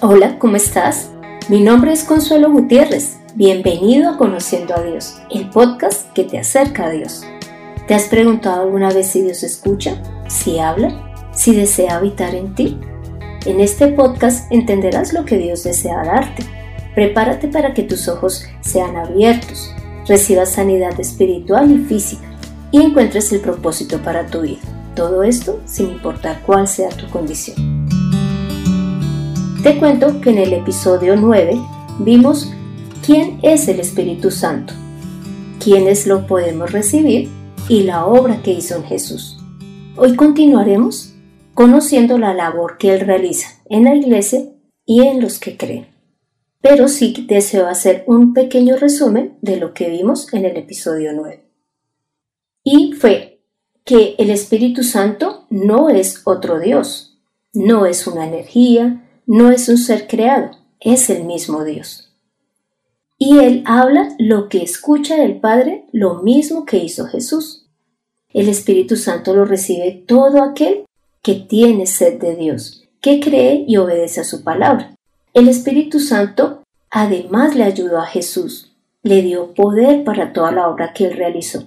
Hola, ¿cómo estás? Mi nombre es Consuelo Gutiérrez. Bienvenido a Conociendo a Dios, el podcast que te acerca a Dios. ¿Te has preguntado alguna vez si Dios escucha, si habla, si desea habitar en ti? En este podcast entenderás lo que Dios desea darte. Prepárate para que tus ojos sean abiertos, recibas sanidad espiritual y física y encuentres el propósito para tu vida. Todo esto sin importar cuál sea tu condición. Te cuento que en el episodio 9 vimos quién es el Espíritu Santo, quiénes lo podemos recibir y la obra que hizo en Jesús. Hoy continuaremos conociendo la labor que Él realiza en la iglesia y en los que creen. Pero sí deseo hacer un pequeño resumen de lo que vimos en el episodio 9. Y fue que el Espíritu Santo no es otro Dios, no es una energía, no es un ser creado, es el mismo Dios. Y Él habla lo que escucha del Padre, lo mismo que hizo Jesús. El Espíritu Santo lo recibe todo aquel que tiene sed de Dios, que cree y obedece a su palabra. El Espíritu Santo además le ayudó a Jesús, le dio poder para toda la obra que él realizó,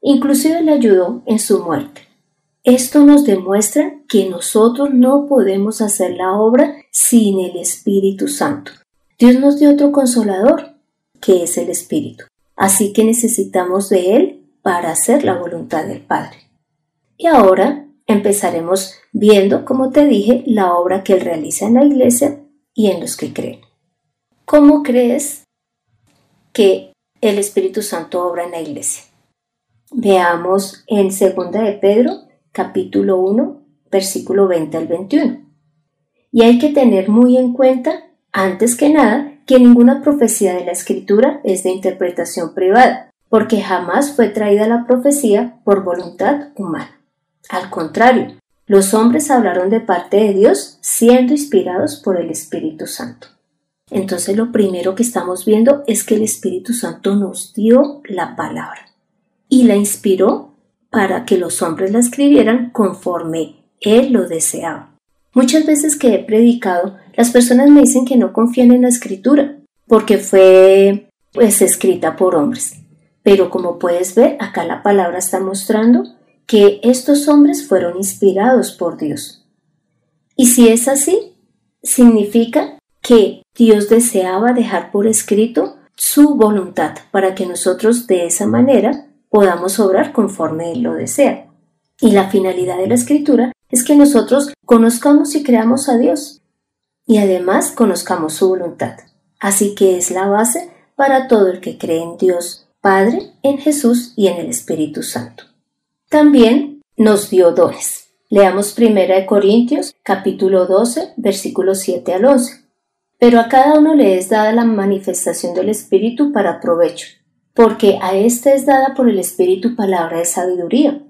inclusive le ayudó en su muerte. Esto nos demuestra que nosotros no podemos hacer la obra sin el Espíritu Santo. Dios nos dio otro consolador, que es el Espíritu. Así que necesitamos de Él para hacer la voluntad del Padre. Y ahora empezaremos viendo, como te dije, la obra que Él realiza en la iglesia y en los que creen. ¿Cómo crees que el Espíritu Santo obra en la iglesia? Veamos en 2 de Pedro capítulo 1, versículo 20 al 21. Y hay que tener muy en cuenta, antes que nada, que ninguna profecía de la escritura es de interpretación privada, porque jamás fue traída la profecía por voluntad humana. Al contrario, los hombres hablaron de parte de Dios siendo inspirados por el Espíritu Santo. Entonces lo primero que estamos viendo es que el Espíritu Santo nos dio la palabra y la inspiró para que los hombres la escribieran conforme él lo deseaba. Muchas veces que he predicado, las personas me dicen que no confían en la escritura, porque fue pues escrita por hombres. Pero como puedes ver, acá la palabra está mostrando que estos hombres fueron inspirados por Dios. Y si es así, significa que Dios deseaba dejar por escrito su voluntad para que nosotros de esa manera podamos obrar conforme Él lo desea. Y la finalidad de la escritura es que nosotros conozcamos y creamos a Dios y además conozcamos su voluntad. Así que es la base para todo el que cree en Dios Padre, en Jesús y en el Espíritu Santo. También nos dio dones. Leamos 1 Corintios capítulo 12 versículos 7 al 11. Pero a cada uno le es dada la manifestación del Espíritu para provecho porque a éste es dada por el Espíritu palabra de sabiduría,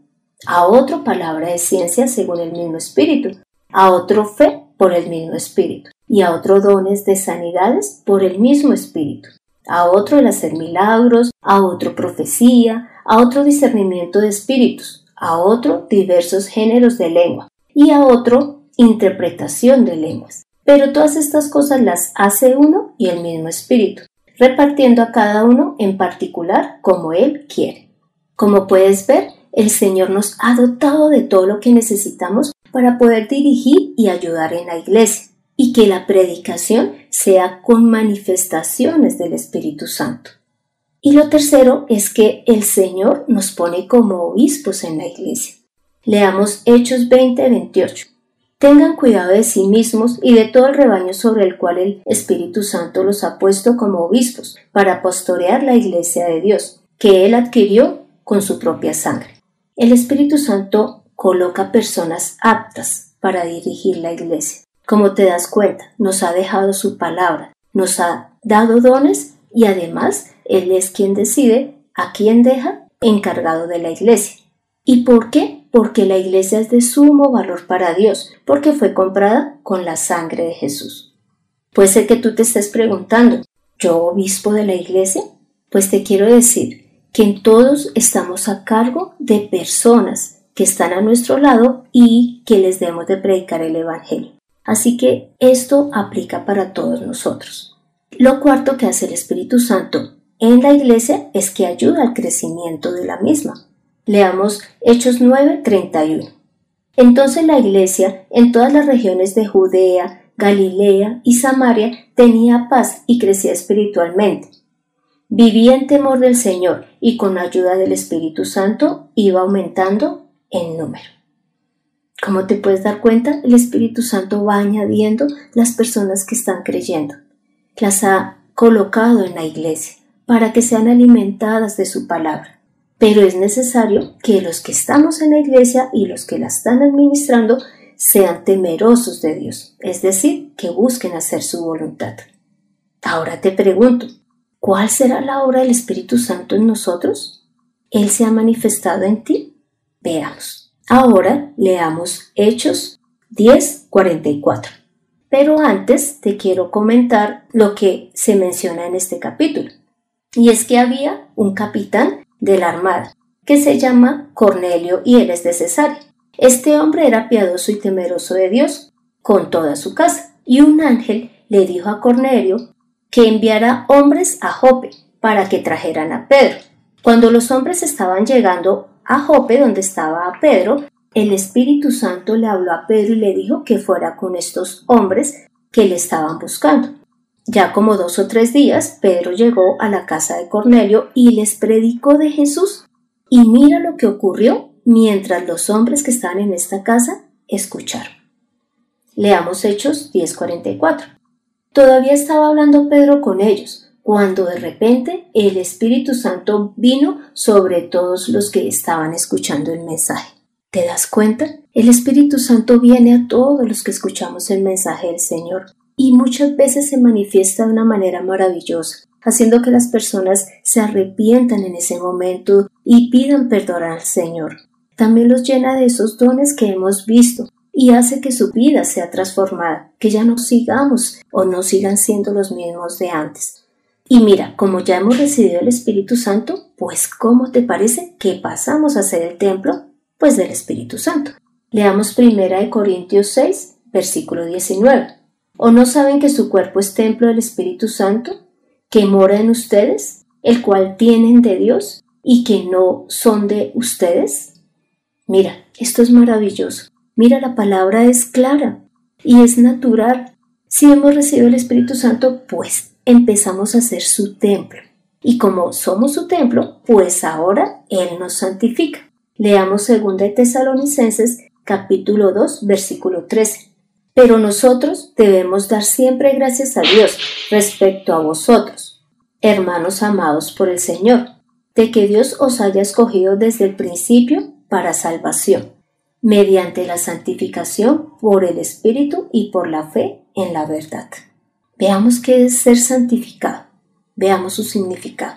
a otro palabra de ciencia según el mismo Espíritu, a otro fe por el mismo Espíritu, y a otro dones de sanidades por el mismo Espíritu, a otro el hacer milagros, a otro profecía, a otro discernimiento de espíritus, a otro diversos géneros de lengua, y a otro interpretación de lenguas. Pero todas estas cosas las hace uno y el mismo Espíritu repartiendo a cada uno en particular como Él quiere. Como puedes ver, el Señor nos ha dotado de todo lo que necesitamos para poder dirigir y ayudar en la iglesia y que la predicación sea con manifestaciones del Espíritu Santo. Y lo tercero es que el Señor nos pone como obispos en la iglesia. Leamos Hechos 20-28 tengan cuidado de sí mismos y de todo el rebaño sobre el cual el Espíritu Santo los ha puesto como obispos para pastorear la iglesia de Dios, que Él adquirió con su propia sangre. El Espíritu Santo coloca personas aptas para dirigir la iglesia. Como te das cuenta, nos ha dejado su palabra, nos ha dado dones y además Él es quien decide a quién deja encargado de la iglesia. ¿Y por qué? porque la iglesia es de sumo valor para Dios, porque fue comprada con la sangre de Jesús. Puede ser que tú te estés preguntando, ¿yo obispo de la iglesia? Pues te quiero decir que todos estamos a cargo de personas que están a nuestro lado y que les debemos de predicar el Evangelio. Así que esto aplica para todos nosotros. Lo cuarto que hace el Espíritu Santo en la iglesia es que ayuda al crecimiento de la misma. Leamos Hechos 9:31. Entonces la iglesia en todas las regiones de Judea, Galilea y Samaria tenía paz y crecía espiritualmente. Vivía en temor del Señor y con ayuda del Espíritu Santo iba aumentando en número. Como te puedes dar cuenta, el Espíritu Santo va añadiendo las personas que están creyendo. Las ha colocado en la iglesia para que sean alimentadas de su palabra. Pero es necesario que los que estamos en la iglesia y los que la están administrando sean temerosos de Dios, es decir, que busquen hacer su voluntad. Ahora te pregunto, ¿cuál será la obra del Espíritu Santo en nosotros? ¿Él se ha manifestado en ti? Veamos. Ahora leamos Hechos 10:44. Pero antes te quiero comentar lo que se menciona en este capítulo. Y es que había un capitán de la armada que se llama Cornelio y él es de Cesarea. Este hombre era piadoso y temeroso de Dios con toda su casa, y un ángel le dijo a Cornelio que enviara hombres a Jope para que trajeran a Pedro. Cuando los hombres estaban llegando a Jope, donde estaba Pedro, el Espíritu Santo le habló a Pedro y le dijo que fuera con estos hombres que le estaban buscando. Ya como dos o tres días, Pedro llegó a la casa de Cornelio y les predicó de Jesús. Y mira lo que ocurrió mientras los hombres que estaban en esta casa escucharon. Leamos Hechos 10:44. Todavía estaba hablando Pedro con ellos, cuando de repente el Espíritu Santo vino sobre todos los que estaban escuchando el mensaje. ¿Te das cuenta? El Espíritu Santo viene a todos los que escuchamos el mensaje del Señor y muchas veces se manifiesta de una manera maravillosa, haciendo que las personas se arrepientan en ese momento y pidan perdón al Señor también los llena de esos dones que hemos visto y hace que su vida sea transformada, que ya no sigamos o no sigan siendo los mismos de antes. Y mira, como ya hemos recibido el Espíritu Santo, pues ¿cómo te parece que pasamos a ser el templo? Pues del Espíritu Santo. Leamos primera de Corintios 6, versículo 19. ¿O no saben que su cuerpo es templo del Espíritu Santo, que mora en ustedes, el cual tienen de Dios y que no son de ustedes? Mira, esto es maravilloso. Mira, la palabra es clara y es natural. Si hemos recibido el Espíritu Santo, pues empezamos a ser su templo. Y como somos su templo, pues ahora Él nos santifica. Leamos 2 de Tesalonicenses capítulo 2 versículo 13. Pero nosotros debemos dar siempre gracias a Dios respecto a vosotros, hermanos amados por el Señor, de que Dios os haya escogido desde el principio para salvación, mediante la santificación por el Espíritu y por la fe en la verdad. Veamos qué es ser santificado. Veamos su significado.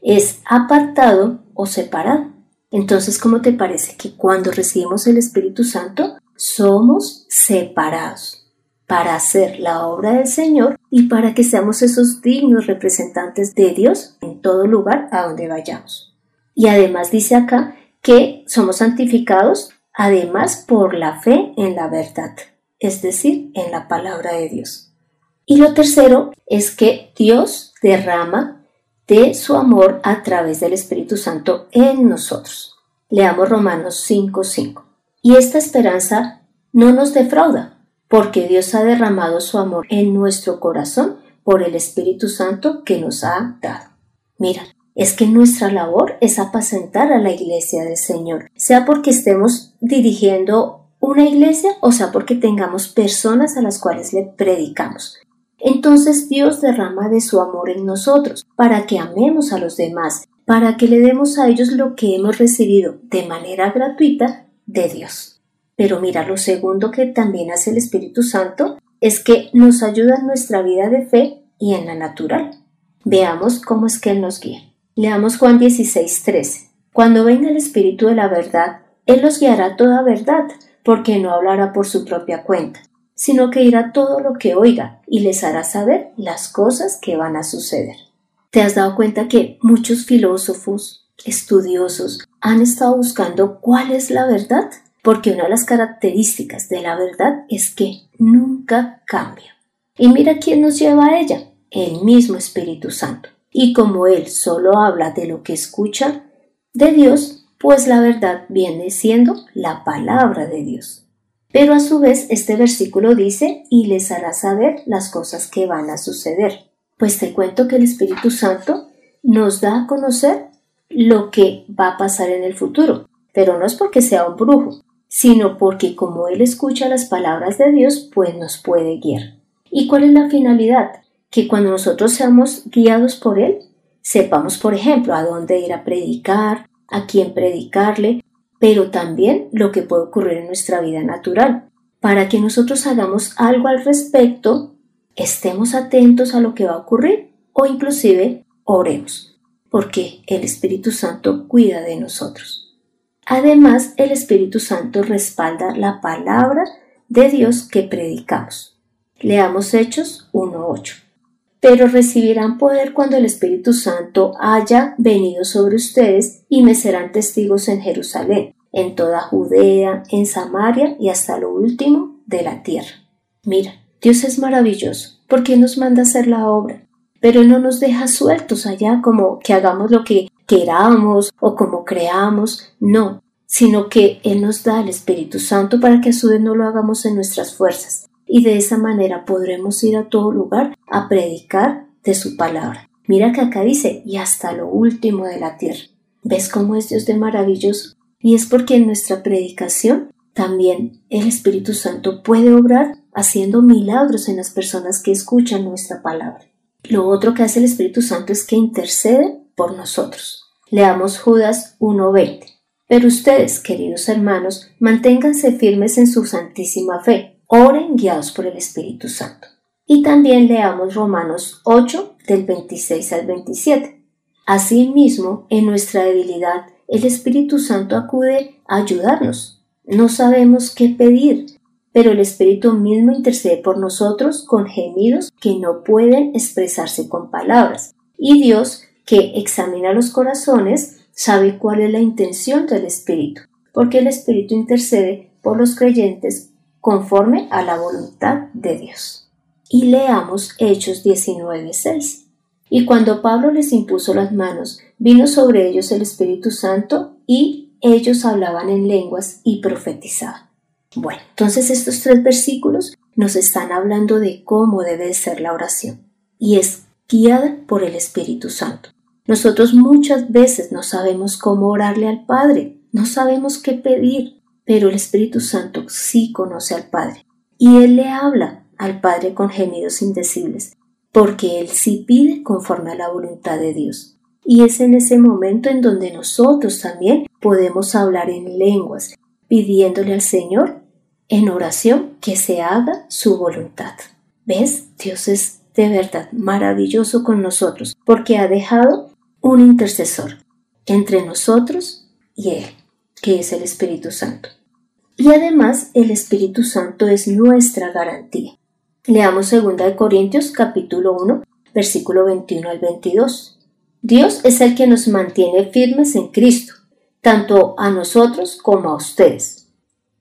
Es apartado o separado. Entonces, ¿cómo te parece que cuando recibimos el Espíritu Santo somos separados para hacer la obra del Señor y para que seamos esos dignos representantes de Dios en todo lugar a donde vayamos? Y además dice acá que somos santificados además por la fe en la verdad, es decir, en la palabra de Dios. Y lo tercero es que Dios derrama de su amor a través del Espíritu Santo en nosotros. Leamos Romanos 5:5. Y esta esperanza no nos defrauda, porque Dios ha derramado su amor en nuestro corazón por el Espíritu Santo que nos ha dado. Mira, es que nuestra labor es apacentar a la iglesia del Señor, sea porque estemos dirigiendo una iglesia o sea porque tengamos personas a las cuales le predicamos. Entonces Dios derrama de su amor en nosotros para que amemos a los demás, para que le demos a ellos lo que hemos recibido de manera gratuita de Dios. Pero mira, lo segundo que también hace el Espíritu Santo es que nos ayuda en nuestra vida de fe y en la natural. Veamos cómo es que Él nos guía. Leamos Juan 16, 13. Cuando venga el Espíritu de la verdad, Él los guiará toda verdad, porque no hablará por su propia cuenta, sino que irá todo lo que oiga y les hará saber las cosas que van a suceder. ¿Te has dado cuenta que muchos filósofos, estudiosos, han estado buscando cuál es la verdad? porque una de las características de la verdad es que nunca cambia. Y mira quién nos lleva a ella, el mismo Espíritu Santo. Y como Él solo habla de lo que escucha de Dios, pues la verdad viene siendo la palabra de Dios. Pero a su vez este versículo dice, y les hará saber las cosas que van a suceder. Pues te cuento que el Espíritu Santo nos da a conocer lo que va a pasar en el futuro, pero no es porque sea un brujo, sino porque como Él escucha las palabras de Dios, pues nos puede guiar. ¿Y cuál es la finalidad? Que cuando nosotros seamos guiados por Él, sepamos, por ejemplo, a dónde ir a predicar, a quién predicarle, pero también lo que puede ocurrir en nuestra vida natural, para que nosotros hagamos algo al respecto, estemos atentos a lo que va a ocurrir o inclusive oremos, porque el Espíritu Santo cuida de nosotros. Además, el Espíritu Santo respalda la palabra de Dios que predicamos. Leamos Hechos 1.8 pero recibirán poder cuando el Espíritu Santo haya venido sobre ustedes y me serán testigos en Jerusalén, en toda Judea, en Samaria y hasta lo último de la tierra. Mira, Dios es maravilloso, porque nos manda hacer la obra, pero no nos deja sueltos allá como que hagamos lo que queramos o como creamos, no, sino que Él nos da el Espíritu Santo para que a su vez no lo hagamos en nuestras fuerzas, y de esa manera podremos ir a todo lugar a predicar de su palabra. Mira que acá dice, y hasta lo último de la tierra. ¿Ves cómo es Dios de maravilloso? Y es porque en nuestra predicación también el Espíritu Santo puede obrar haciendo milagros en las personas que escuchan nuestra palabra. Lo otro que hace el Espíritu Santo es que intercede por nosotros. Leamos Judas 1.20. Pero ustedes, queridos hermanos, manténganse firmes en su santísima fe oren guiados por el Espíritu Santo. Y también leamos Romanos 8 del 26 al 27. Asimismo, en nuestra debilidad, el Espíritu Santo acude a ayudarnos. No sabemos qué pedir, pero el Espíritu mismo intercede por nosotros con gemidos que no pueden expresarse con palabras. Y Dios, que examina los corazones, sabe cuál es la intención del Espíritu, porque el Espíritu intercede por los creyentes conforme a la voluntad de Dios. Y leamos Hechos 19:6. Y cuando Pablo les impuso las manos, vino sobre ellos el Espíritu Santo y ellos hablaban en lenguas y profetizaban. Bueno, entonces estos tres versículos nos están hablando de cómo debe ser la oración y es guiada por el Espíritu Santo. Nosotros muchas veces no sabemos cómo orarle al Padre, no sabemos qué pedir, pero el Espíritu Santo sí conoce al Padre y Él le habla al Padre con gemidos indecibles, porque Él sí pide conforme a la voluntad de Dios. Y es en ese momento en donde nosotros también podemos hablar en lenguas, pidiéndole al Señor en oración que se haga su voluntad. ¿Ves? Dios es de verdad maravilloso con nosotros, porque ha dejado un intercesor entre nosotros y Él que es el Espíritu Santo. Y además el Espíritu Santo es nuestra garantía. Leamos 2 Corintios capítulo 1, versículo 21 al 22. Dios es el que nos mantiene firmes en Cristo, tanto a nosotros como a ustedes.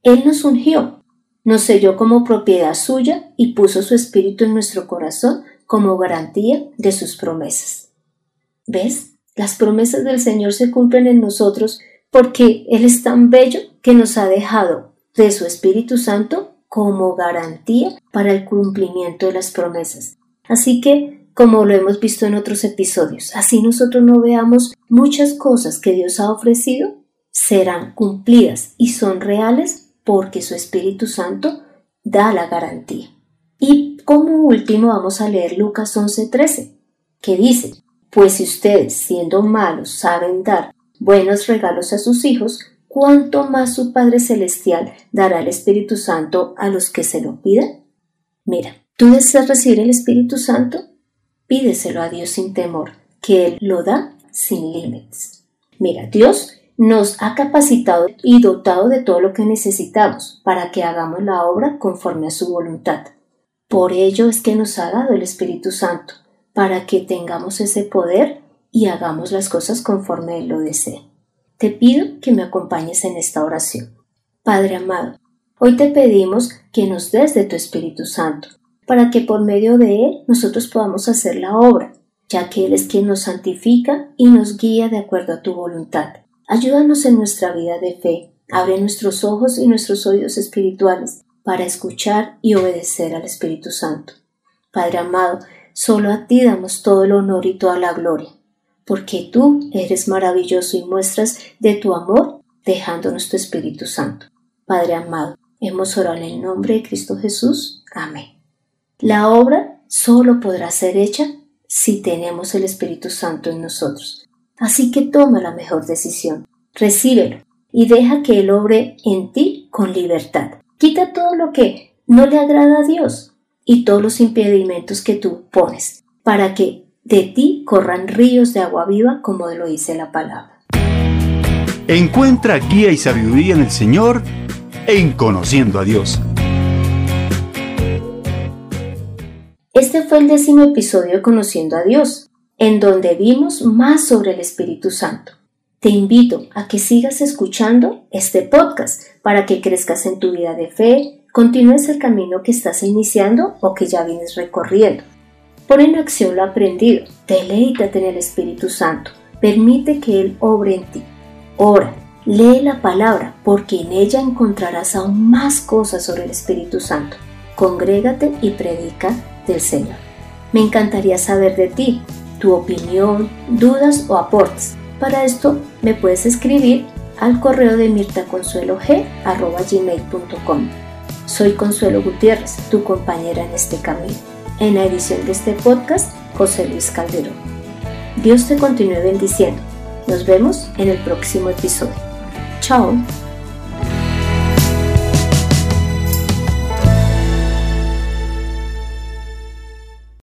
Él nos ungió, nos selló como propiedad suya y puso su espíritu en nuestro corazón como garantía de sus promesas. ¿Ves? Las promesas del Señor se cumplen en nosotros porque Él es tan bello que nos ha dejado de su Espíritu Santo como garantía para el cumplimiento de las promesas. Así que, como lo hemos visto en otros episodios, así nosotros no veamos muchas cosas que Dios ha ofrecido, serán cumplidas y son reales porque su Espíritu Santo da la garantía. Y como último vamos a leer Lucas 11:13, que dice, pues si ustedes, siendo malos, saben dar buenos regalos a sus hijos, ¿cuánto más su Padre Celestial dará el Espíritu Santo a los que se lo pidan? Mira, ¿tú deseas recibir el Espíritu Santo? Pídeselo a Dios sin temor, que Él lo da sin límites. Mira, Dios nos ha capacitado y dotado de todo lo que necesitamos para que hagamos la obra conforme a su voluntad. Por ello es que nos ha dado el Espíritu Santo, para que tengamos ese poder y hagamos las cosas conforme Él lo desea. Te pido que me acompañes en esta oración. Padre amado, hoy te pedimos que nos des de tu Espíritu Santo, para que por medio de Él nosotros podamos hacer la obra, ya que Él es quien nos santifica y nos guía de acuerdo a tu voluntad. Ayúdanos en nuestra vida de fe, abre nuestros ojos y nuestros oídos espirituales para escuchar y obedecer al Espíritu Santo. Padre amado, solo a ti damos todo el honor y toda la gloria, porque tú eres maravilloso y muestras de tu amor dejándonos tu Espíritu Santo. Padre amado, hemos orado en el nombre de Cristo Jesús. Amén. La obra solo podrá ser hecha si tenemos el Espíritu Santo en nosotros. Así que toma la mejor decisión, recíbelo y deja que Él obre en ti con libertad. Quita todo lo que no le agrada a Dios y todos los impedimentos que tú pones, para que de ti corran ríos de agua viva como lo dice la palabra. Encuentra guía y sabiduría en el Señor en Conociendo a Dios. Este fue el décimo episodio de Conociendo a Dios, en donde vimos más sobre el Espíritu Santo. Te invito a que sigas escuchando este podcast para que crezcas en tu vida de fe, continúes el camino que estás iniciando o que ya vienes recorriendo. Pon en acción lo aprendido, deleítate en el Espíritu Santo, permite que Él obre en ti. Ora, Lee la palabra, porque en ella encontrarás aún más cosas sobre el Espíritu Santo. Congrégate y predica del Señor. Me encantaría saber de ti, tu opinión, dudas o aportes. Para esto me puedes escribir al correo de mirtaconsuelog.com. Soy Consuelo Gutiérrez, tu compañera en este camino. En la edición de este podcast, José Luis Calderón. Dios te continúe bendiciendo. Nos vemos en el próximo episodio. Ciao